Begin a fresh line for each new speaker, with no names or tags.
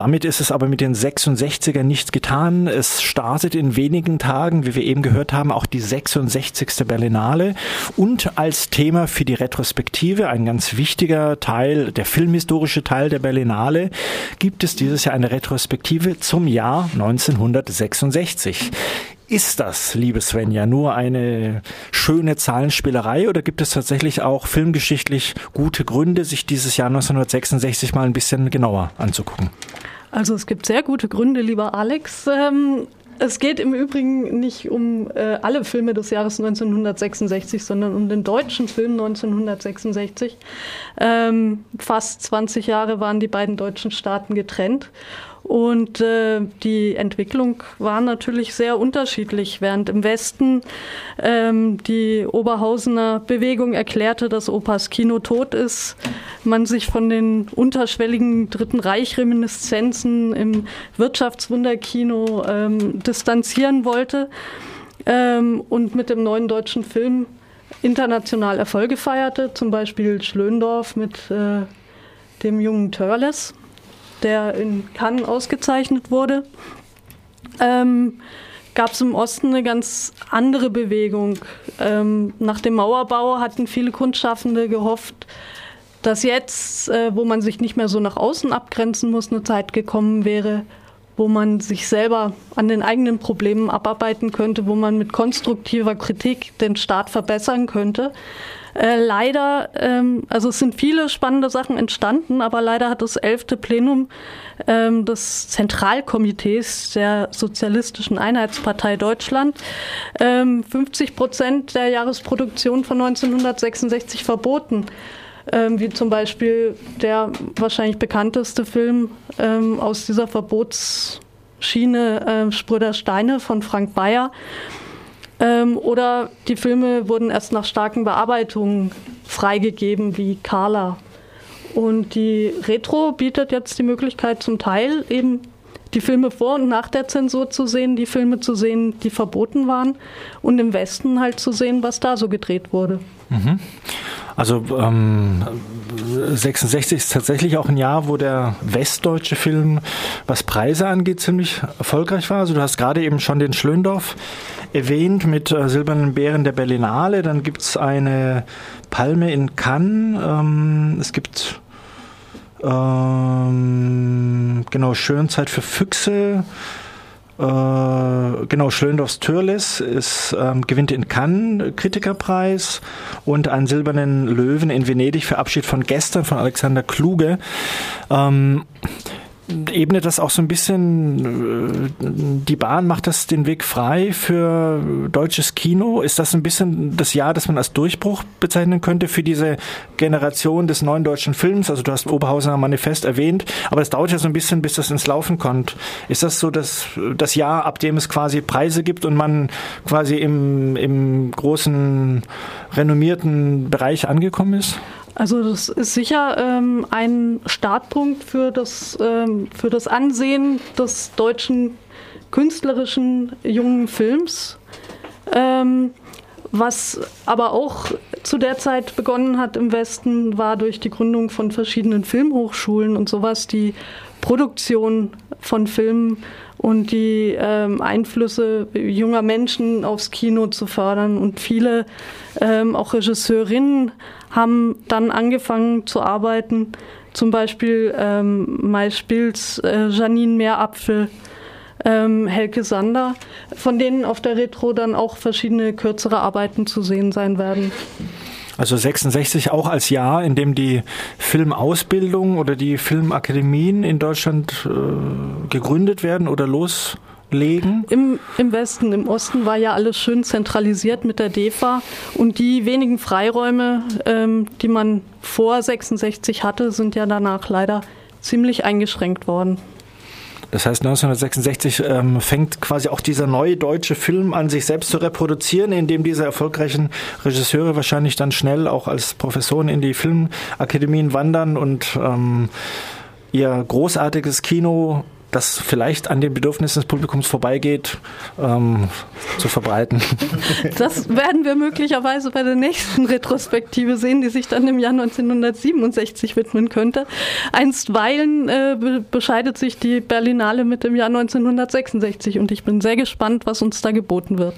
Damit ist es aber mit den 66er nichts getan. Es startet in wenigen Tagen, wie wir eben gehört haben, auch die 66. Berlinale und als Thema für die Retrospektive, ein ganz wichtiger Teil, der filmhistorische Teil der Berlinale, gibt es dieses Jahr eine Retrospektive zum Jahr 1966. Ist das, liebe Svenja, nur eine schöne Zahlenspielerei oder gibt es tatsächlich auch filmgeschichtlich gute Gründe, sich dieses Jahr 1966 mal ein bisschen genauer anzugucken?
Also es gibt sehr gute Gründe, lieber Alex. Ähm, es geht im Übrigen nicht um äh, alle Filme des Jahres 1966, sondern um den deutschen Film 1966. Ähm, fast 20 Jahre waren die beiden deutschen Staaten getrennt. Und äh, die Entwicklung war natürlich sehr unterschiedlich. Während im Westen ähm, die Oberhausener Bewegung erklärte, dass Opas Kino tot ist, man sich von den unterschwelligen Dritten Reich-Reminiszenzen im Wirtschaftswunderkino ähm, distanzieren wollte ähm, und mit dem neuen deutschen Film international Erfolge feierte, zum Beispiel Schlöndorf mit äh, dem jungen Törles der in Cannes ausgezeichnet wurde, ähm, gab es im Osten eine ganz andere Bewegung. Ähm, nach dem Mauerbau hatten viele Kunstschaffende gehofft, dass jetzt, äh, wo man sich nicht mehr so nach außen abgrenzen muss, eine Zeit gekommen wäre, wo man sich selber an den eigenen Problemen abarbeiten könnte, wo man mit konstruktiver Kritik den Staat verbessern könnte. Äh, leider, ähm, also es sind viele spannende Sachen entstanden, aber leider hat das elfte Plenum ähm, des Zentralkomitees der Sozialistischen Einheitspartei Deutschland ähm, 50 Prozent der Jahresproduktion von 1966 verboten. Ähm, wie zum Beispiel der wahrscheinlich bekannteste Film ähm, aus dieser Verbotsschiene, äh, Spröder Steine von Frank Bayer. Ähm, oder die Filme wurden erst nach starken Bearbeitungen freigegeben, wie Carla. Und die Retro bietet jetzt die Möglichkeit, zum Teil eben die Filme vor und nach der Zensur zu sehen, die Filme zu sehen, die verboten waren und im Westen halt zu sehen, was da so gedreht wurde. Mhm.
Also ähm, 66 ist tatsächlich auch ein Jahr, wo der westdeutsche Film, was Preise angeht, ziemlich erfolgreich war. Also du hast gerade eben schon den Schlöndorf erwähnt mit äh, Silbernen Bären der Berlinale. Dann gibt es eine Palme in Cannes. Ähm, es gibt ähm, genau Schönzeit für Füchse. Äh, genau, Schlöndorfs Türles ist, ähm, gewinnt in Cannes Kritikerpreis und einen silbernen Löwen in Venedig für Abschied von gestern von Alexander Kluge. Ähm, ebnet das auch so ein bisschen, äh, die Bahn macht das den Weg frei für deutsches Kino? Ist das ein bisschen das Jahr, das man als Durchbruch bezeichnen könnte für diese Generation des neuen deutschen Films? Also du hast Oberhausener Manifest erwähnt, aber es dauert ja so ein bisschen, bis das ins Laufen kommt. Ist das so das, das Jahr, ab dem es quasi Preise gibt und man quasi im, im großen, renommierten Bereich angekommen ist?
Also das ist sicher ähm, ein Startpunkt für das, ähm, für das Ansehen des deutschen künstlerischen jungen Films. Ähm, was aber auch zu der Zeit begonnen hat im Westen, war durch die Gründung von verschiedenen Filmhochschulen und sowas die Produktion von Filmen und die ähm, Einflüsse junger Menschen aufs Kino zu fördern. Und viele, ähm, auch Regisseurinnen, haben dann angefangen zu arbeiten. Zum Beispiel ähm, Mai Spils, äh, Janine Meerapfel, ähm, Helke Sander, von denen auf der Retro dann auch verschiedene kürzere Arbeiten zu sehen sein werden.
Also 66 auch als Jahr, in dem die Filmausbildung oder die Filmakademien in Deutschland äh, gegründet werden oder los legen?
Im, Im Westen, im Osten war ja alles schön zentralisiert mit der DEFA und die wenigen Freiräume, ähm, die man vor 66 hatte, sind ja danach leider ziemlich eingeschränkt worden.
Das heißt, 1966 ähm, fängt quasi auch dieser neue deutsche Film an, sich selbst zu reproduzieren, indem diese erfolgreichen Regisseure wahrscheinlich dann schnell auch als Professoren in die Filmakademien wandern und ähm, ihr großartiges Kino das vielleicht an den Bedürfnissen des Publikums vorbeigeht, ähm, zu verbreiten.
Das werden wir möglicherweise bei der nächsten Retrospektive sehen, die sich dann im Jahr 1967 widmen könnte. Einstweilen äh, bescheidet sich die Berlinale mit dem Jahr 1966 und ich bin sehr gespannt, was uns da geboten wird.